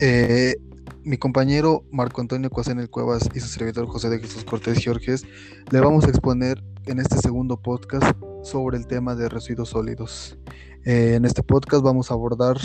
Eh, mi compañero Marco Antonio el Cuevas y su servidor José de Jesús Cortés Giorges le vamos a exponer en este segundo podcast sobre el tema de residuos sólidos. Eh, en este podcast vamos a abordar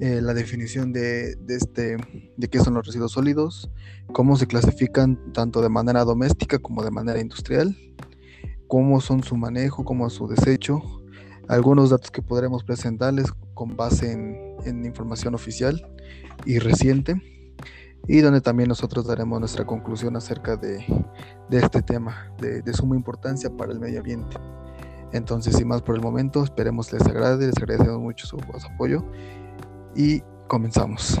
eh, la definición de, este, de qué son los residuos sólidos, cómo se clasifican tanto de manera doméstica como de manera industrial, cómo son su manejo, cómo es su desecho, algunos datos que podremos presentarles con base en, información oficial y reciente y donde también nosotros daremos nuestra conclusión acerca de, este tema de, suma importancia para el medio ambiente. Entonces, sin más por el momento, esperemos les agrade, les agradecemos mucho su, apoyo y comenzamos.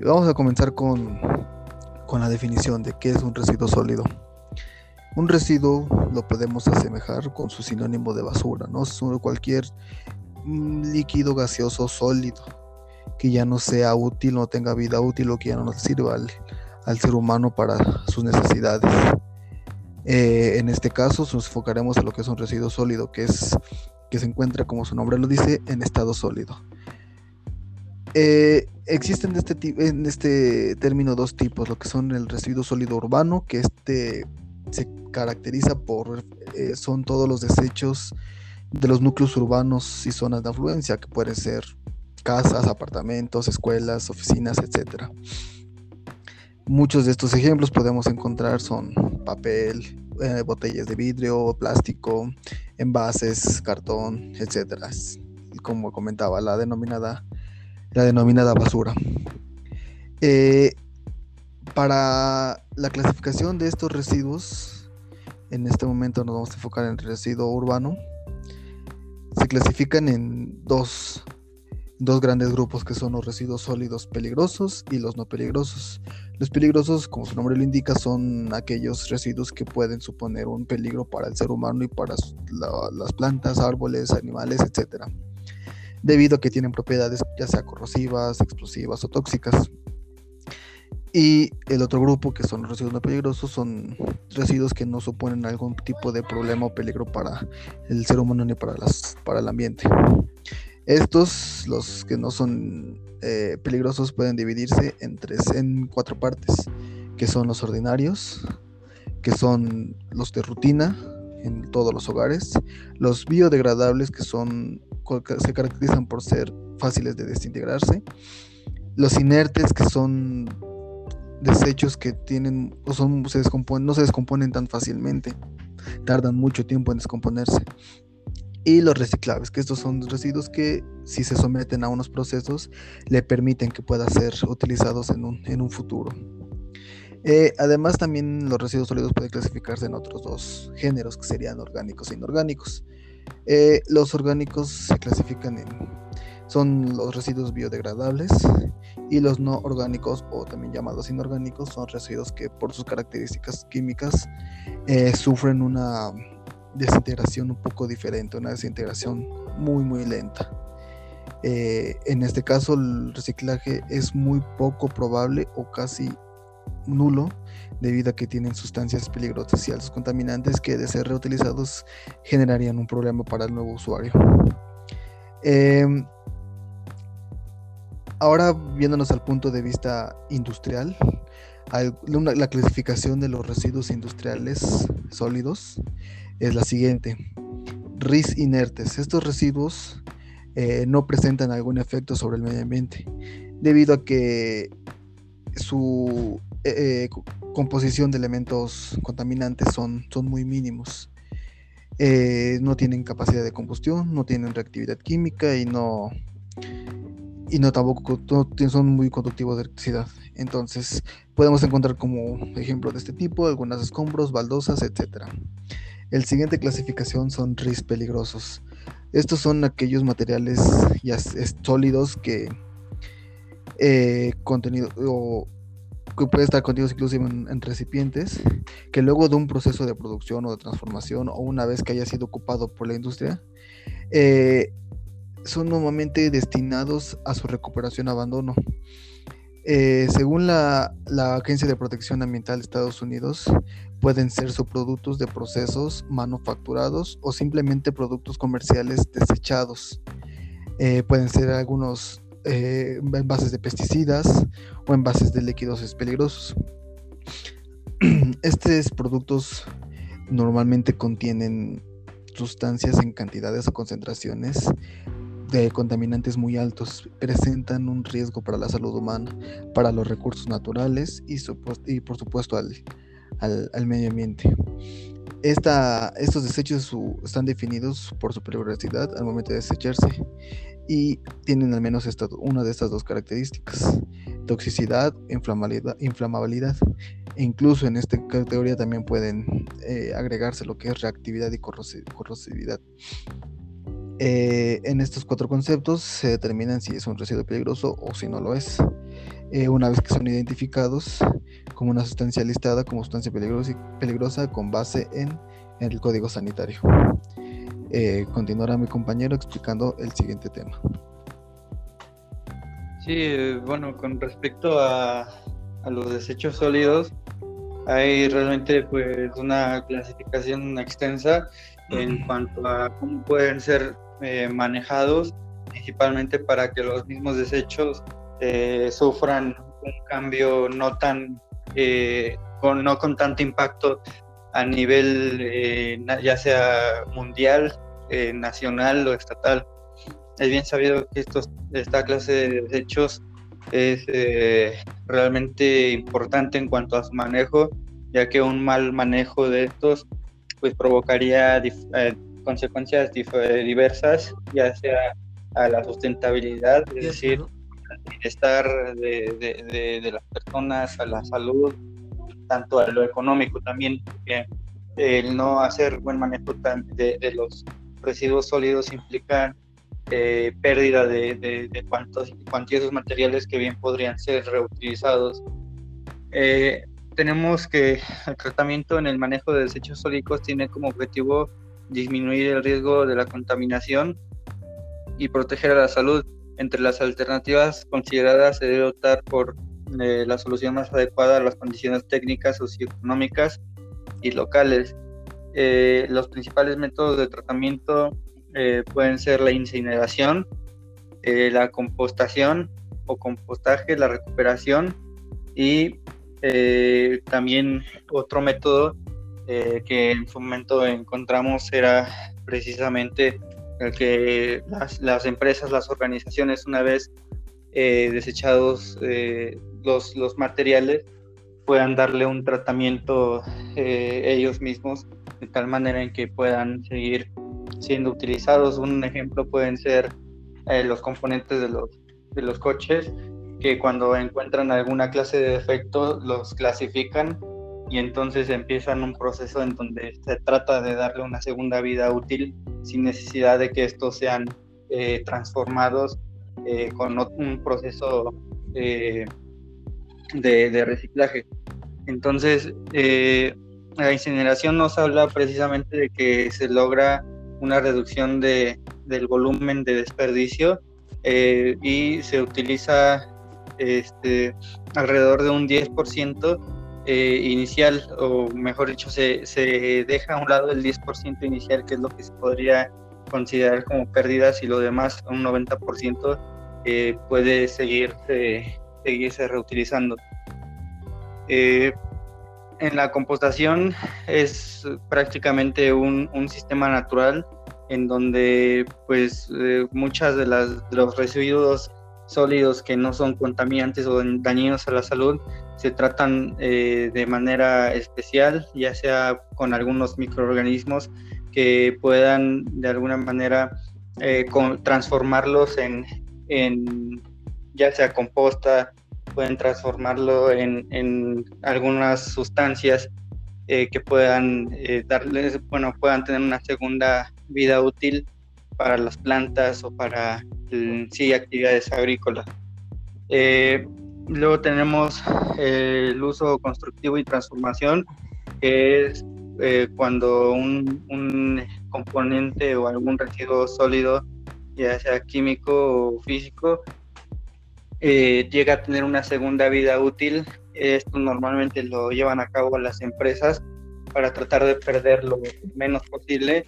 Vamos a comenzar con, con la definición de qué es un residuo sólido. Un residuo lo podemos asemejar con su sinónimo de basura, ¿no? Cualquier mm, líquido gaseoso sólido que ya no sea útil, no tenga vida útil o que ya no nos sirva al, ser humano para sus necesidades. Eh, en este caso nos enfocaremos en lo que es un residuo sólido, que es que se encuentra, como su nombre lo dice, en estado sólido. Eh, existen este, en este término dos tipos, lo que son el residuo sólido urbano, que este se caracteriza por, eh, son todos los desechos de los núcleos urbanos y zonas de afluencia, que pueden ser casas, apartamentos, escuelas, oficinas, etc. Muchos de estos ejemplos podemos encontrar son papel, eh, botellas de vidrio, plástico, envases, cartón, etc. Como comentaba, la denominada, la denominada basura. Eh, para la clasificación de estos residuos, en este momento nos vamos a enfocar en el residuo urbano. Se clasifican en dos, dos grandes grupos que son los residuos sólidos peligrosos y los no peligrosos. Los peligrosos, como su nombre lo indica, son aquellos residuos que pueden suponer un peligro para el ser humano y para las plantas, árboles, animales, etc. Debido a que tienen propiedades ya sea corrosivas, explosivas o tóxicas. Y el otro grupo, que son los residuos no peligrosos, son residuos que no suponen algún tipo de problema o peligro para el ser humano ni para, las, para el ambiente. Estos, los que no son eh, peligrosos, pueden dividirse en, tres, en cuatro partes, que son los ordinarios, que son los de rutina en todos los hogares, los biodegradables, que son, se caracterizan por ser fáciles de desintegrarse, los inertes, que son desechos que tienen o son, se descomponen, no se descomponen tan fácilmente, tardan mucho tiempo en descomponerse. Y los reciclables, que estos son residuos que si se someten a unos procesos le permiten que puedan ser utilizados en un, en un futuro. Eh, además también los residuos sólidos pueden clasificarse en otros dos géneros que serían orgánicos e inorgánicos. Eh, los orgánicos se clasifican en son los residuos biodegradables y los no orgánicos o también llamados inorgánicos son residuos que por sus características químicas eh, sufren una desintegración un poco diferente, una desintegración muy muy lenta. Eh, en este caso el reciclaje es muy poco probable o casi nulo debido a que tienen sustancias peligrosas y altos contaminantes que de ser reutilizados generarían un problema para el nuevo usuario. Em, Ahora viéndonos al punto de vista industrial, la clasificación de los residuos industriales sólidos es la siguiente. RIS inertes. Estos residuos eh, no presentan algún efecto sobre el medio ambiente debido a que su eh, eh, composición de elementos contaminantes son, son muy mínimos. no tienen capacidad de combustión, no tienen reactividad química y no, y no tampoco son muy conductivos de electricidad. Entonces podemos encontrar como ejemplo de este tipo algunas escombros, baldosas, etc. El siguiente clasificación son RIS peligrosos. Estos son aquellos materiales ya sólidos que eh, contenido que puede estar contenidos inclusive en, recipientes que luego de un proceso de producción o de transformación o una vez que haya sido ocupado por la industria eh, son normalmente destinados a su recuperación abandono. Eh, según la, Agencia de Protección Ambiental de Estados Unidos, pueden ser subproductos de procesos manufacturados o simplemente productos comerciales desechados. Eh, pueden ser algunos eh, envases de pesticidas o envases de líquidos peligrosos. Estos productos normalmente contienen sustancias en cantidades o concentraciones de contaminantes muy altos, presentan un riesgo para la salud humana, para los recursos naturales y, y por supuesto al, al, medio ambiente. Estos desechos están definidos por su peligrosidad al momento de desecharse y tienen al menos una de estas dos características, toxicidad, inflamabilidad, inflamabilidad. E incluso en esta categoría también pueden eh, agregarse lo que es reactividad y corrosividad. Eh, en estos cuatro conceptos se determinan si es un residuo peligroso o si no lo es. Eh, una vez que son identificados como una sustancia listada como sustancia peligrosa, con base en, el código sanitario. Eh, continuará mi compañero explicando el siguiente tema. Sí, bueno, con respecto a, a los desechos sólidos, hay realmente pues una clasificación extensa en cuanto a cómo pueden ser eh, manejados, principalmente para que los mismos desechos eh, sufran un cambio no tan eh, con, no con tanto impacto a nivel ya sea mundial, nacional o estatal. Es bien sabido que estos, esta clase de desechos es realmente importante en cuanto a su manejo, ya que un mal manejo de estos pues provocaría consecuencias diversas, ya sea a la sustentabilidad, es decir, al bienestar de, de, las personas, a la salud, tanto a lo económico también, porque el no hacer buen manejo de, los residuos sólidos implica eh, pérdida de, de, cuantos, cuantiosos materiales que bien podrían ser reutilizados. Eh, tenemos que el tratamiento en el manejo de desechos sólidos tiene como objetivo disminuir el riesgo de la contaminación y proteger a la salud. Entre las alternativas consideradas se debe optar por eh, la solución más adecuada a las condiciones técnicas, socioeconómicas y locales. Eh, los principales métodos de tratamiento eh, pueden ser la incineración, la compostación o compostaje, la recuperación y también otro método eh, que en su momento encontramos era precisamente el que las, empresas, las organizaciones, una vez eh, desechados eh, los, los, materiales, puedan darle un tratamiento ellos mismos de tal manera en que puedan seguir siendo utilizados. Un ejemplo pueden ser los componentes de los, de los coches, que cuando encuentran alguna clase de defecto los clasifican y entonces empiezan un proceso en donde se trata de darle una segunda vida útil sin necesidad de que estos sean eh, transformados eh, con un proceso eh, de, reciclaje. Entonces, la incineración nos habla precisamente de que se logra una reducción de, del volumen de desperdicio y se utiliza este, alrededor de un 10% eh, inicial, o mejor dicho, se, se, deja a un lado el 10% inicial, que es lo que se podría considerar como pérdidas, y lo demás, un 90%, eh, puede seguirse, seguirse reutilizando. Eh, en la compostación es prácticamente un, un sistema natural en donde pues muchas de, las, de los residuos sólidos que no son contaminantes o dañinos a la salud se tratan eh, de manera especial, ya sea con algunos microorganismos que puedan de alguna manera eh, transformarlos en, ya sea composta, pueden transformarlo en, algunas sustancias eh, que puedan darles, bueno, puedan tener una segunda vida útil para las plantas o para sí, actividades agrícolas. Eh, luego tenemos eh, el uso constructivo y transformación, que es eh, cuando un, componente o algún residuo sólido, ya sea químico o físico, llega a tener una segunda vida útil. Esto normalmente lo llevan a cabo las empresas para tratar de perder lo menos posible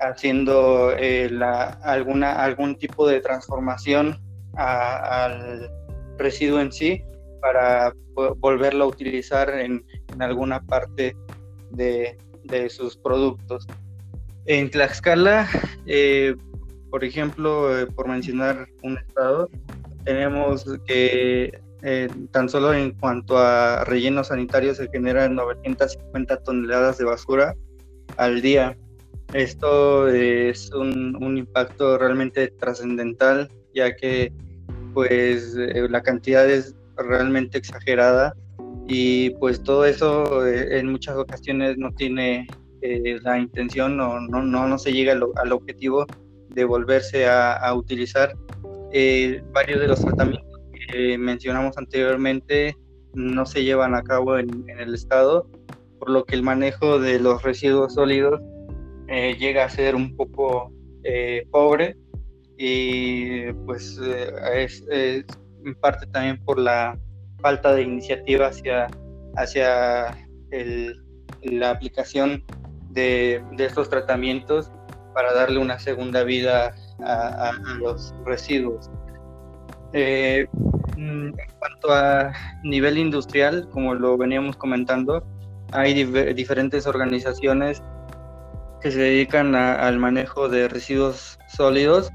haciendo eh, la, alguna, algún tipo de transformación al residuo en sí para volverlo a utilizar en, alguna parte de, sus productos. En Tlaxcala, eh, por ejemplo, eh, por mencionar un estado, tenemos que eh, tan solo en cuanto a relleno sanitario se generan 950 toneladas de basura al día. Esto es un, impacto realmente trascendental, ya que pues eh, la cantidad es realmente exagerada y pues todo eso eh, en muchas ocasiones no tiene la intención o no, no, no se llega al, objetivo de volverse a, utilizar. varios de los tratamientos mencionamos anteriormente no se llevan a cabo en, el Estado, por lo que el manejo de los residuos sólidos eh, llega a ser un poco eh, pobre y pues eh, es, en parte también por la falta de iniciativa hacia, hacia la aplicación de, estos tratamientos para darle una segunda vida a los residuos. Eh, mm, en cuanto a nivel industrial, como lo veníamos comentando, hay diferentes organizaciones que se dedican al manejo de residuos sólidos,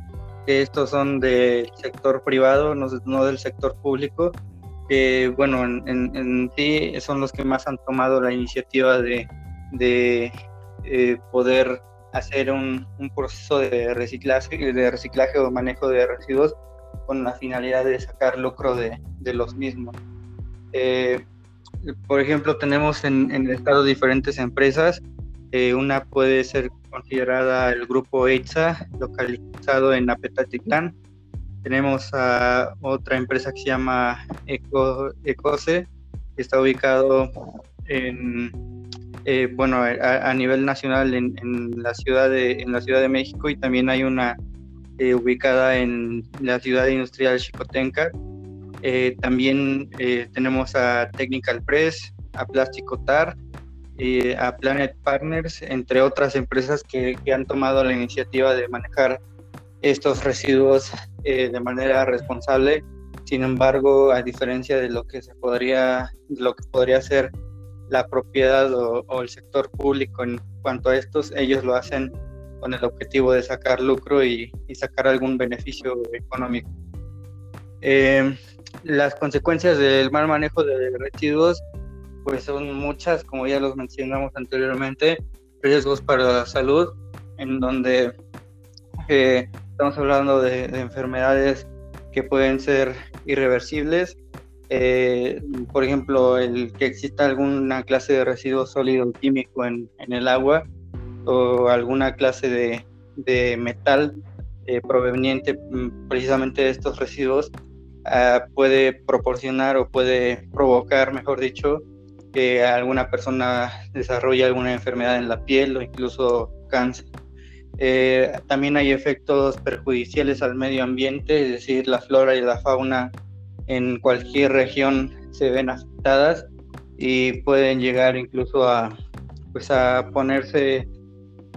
que estos son del sector privado, no, del sector público, que bueno, en, sí son los que más han tomado la iniciativa de, eh, poder hacer un, un, proceso de reciclaje, de reciclaje o manejo de residuos con la finalidad de sacar lucro de, de los mismos. Eh, por ejemplo, tenemos en, en, el estado diferentes empresas. Eh, una puede ser considerada el grupo EITSA, localizado en Apetatitlán. Tenemos a otra empresa que se llama Eco, Ecose, que está ubicado en, eh, bueno, a, nivel nacional en, en, la ciudad de, en la Ciudad de México y también hay una eh, ubicada en la ciudad industrial Chicotenca. Eh, también eh, tenemos a Technical Press, a Plástico Tar, a Planet Partners, entre otras empresas que, han tomado la iniciativa de manejar estos residuos de manera responsable. Sin embargo, a diferencia de lo que se podría, lo que podría ser la propiedad o, o el sector público en cuanto a estos, ellos lo hacen con el objetivo de sacar lucro y, sacar algún beneficio económico. Eh, las consecuencias del mal manejo de residuos pues son muchas, como ya los mencionamos anteriormente, riesgos para la salud, en donde eh, estamos hablando de, enfermedades que pueden ser irreversibles, eh, por ejemplo, el que exista alguna clase de residuo sólido químico en, el agua o alguna clase de, de metal eh, proveniente mm, precisamente de estos residuos ah, puede proporcionar o puede provocar, mejor dicho, que alguna persona desarrolle alguna enfermedad en la piel o incluso cáncer. Eh, también hay efectos perjudiciales al medio ambiente, es decir, la flora y la fauna en cualquier región se ven afectadas y pueden llegar incluso a, pues a ponerse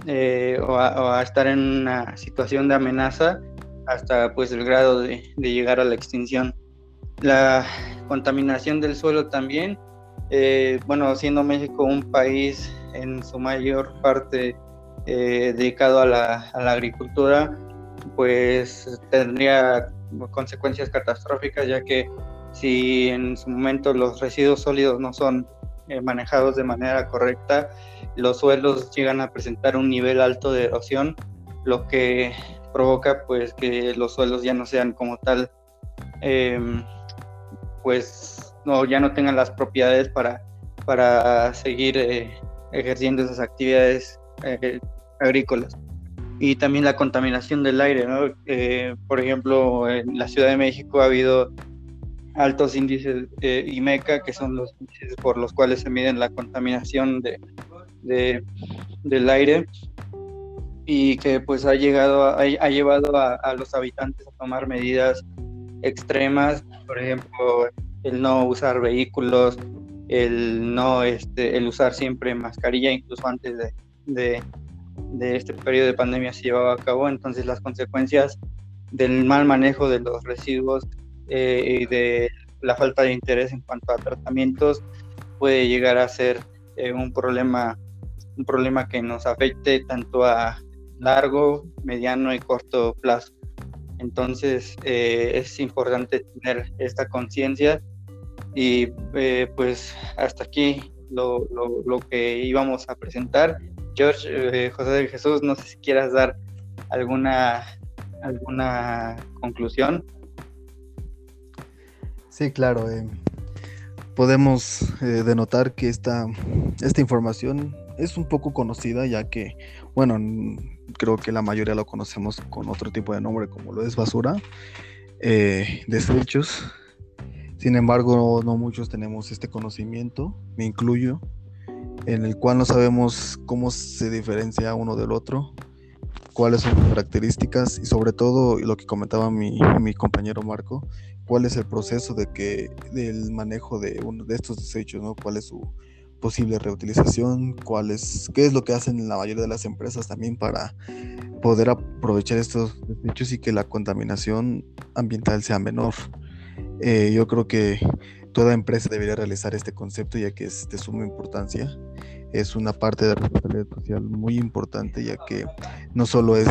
eh, o, a, estar en una situación de amenaza hasta pues el grado de, llegar a la extinción. La contaminación del suelo también, eh, bueno, siendo México un país en su mayor parte eh, dedicado a la, agricultura, pues tendría consecuencias catastróficas, ya que si en su momento los residuos sólidos no son manejados de manera correcta, los suelos llegan a presentar un nivel alto de erosión, lo que provoca pues que los suelos ya no sean como tal, em, pues no, ya no tengan las propiedades para, para seguir eh, ejerciendo esas actividades eh, agrícolas. Y también la contaminación del aire, ¿no? Eh, por ejemplo, en la Ciudad de México ha habido altos índices IMECA, que son los índices por los cuales se miden la contaminación de, de, del aire y que pues ha llegado ha, llevado a, los habitantes a tomar medidas extremas por ejemplo el no usar vehículos el no este el usar siempre mascarilla incluso antes de, de, este periodo de pandemia se llevaba a cabo entonces las consecuencias del mal manejo de los residuos eh, y de la falta de interés en cuanto a tratamientos puede llegar a ser eh, un problema un problema que nos afecte tanto a largo, mediano y corto plazo. Entonces eh, es importante tener esta conciencia y pues hasta aquí lo, lo, que íbamos a presentar. George, José de Jesús, no sé si quieras dar alguna, alguna conclusión. Sí, claro. Eh, podemos eh, denotar que esta, esta información es un poco conocida, ya que, bueno, creo que la mayoría lo conocemos con otro tipo de nombre, como lo es basura, eh, desechos. Sin embargo, no muchos tenemos este conocimiento, me incluyo, en el cual no sabemos cómo se diferencia uno del otro, cuáles son sus características y sobre todo lo que comentaba mi, compañero Marco, cuál es el proceso de que del manejo de uno de estos desechos. Cuál es su posible reutilización, cuál es, qué es lo que hacen la mayoría de las empresas también para poder aprovechar estos desechos y que la contaminación ambiental sea menor. Eh, yo creo que toda empresa debería realizar este concepto ya que es de suma importancia. Es una parte de la responsabilidad social muy importante ya que no solo es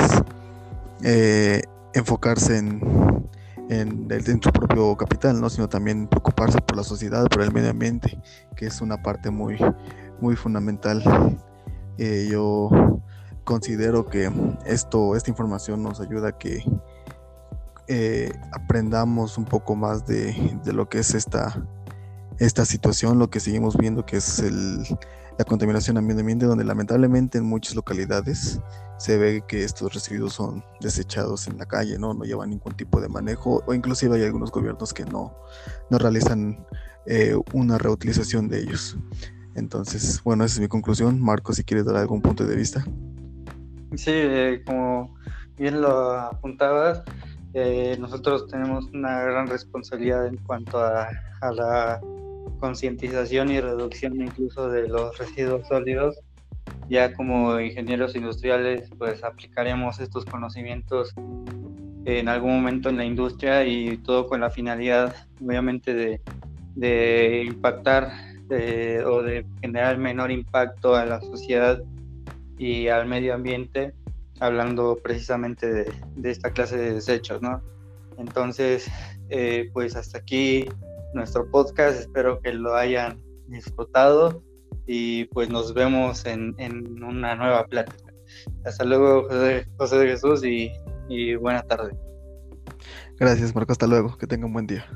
eh, enfocarse en en, en, propio capital, ¿no? sino también preocuparse por la sociedad, por el medio ambiente, que es una parte muy, muy fundamental. Eh, yo considero que esto, esta información nos ayuda a que eh, aprendamos un poco más de, de, lo que es esta, esta situación, lo que seguimos viendo que es el, la contaminación ambiente, donde lamentablemente en muchas localidades se ve que estos residuos son desechados en la calle, ¿no? No llevan ningún tipo de manejo o inclusive hay algunos gobiernos que no, no realizan eh, una reutilización de ellos. Entonces, bueno, esa es mi conclusión. Marco, si quieres dar algún punto de vista. Sí, eh, como bien lo apuntabas, eh, nosotros tenemos una gran responsabilidad en cuanto a, a la concientización y reducción incluso de los residuos sólidos. Ya como ingenieros industriales, pues aplicaremos estos conocimientos en algún momento en la industria y todo con la finalidad, obviamente, de, de impactar o de generar menor impacto a la sociedad y al medio ambiente, hablando precisamente de, de esta clase de desechos, ¿no? Entonces, eh, pues hasta aquí nuestro podcast. Espero que lo hayan disfrutado y pues nos vemos en, en una nueva plática. Hasta luego, José, José de Jesús, y, y buena tarde. Gracias, Marco. Hasta luego. Que tenga un buen día.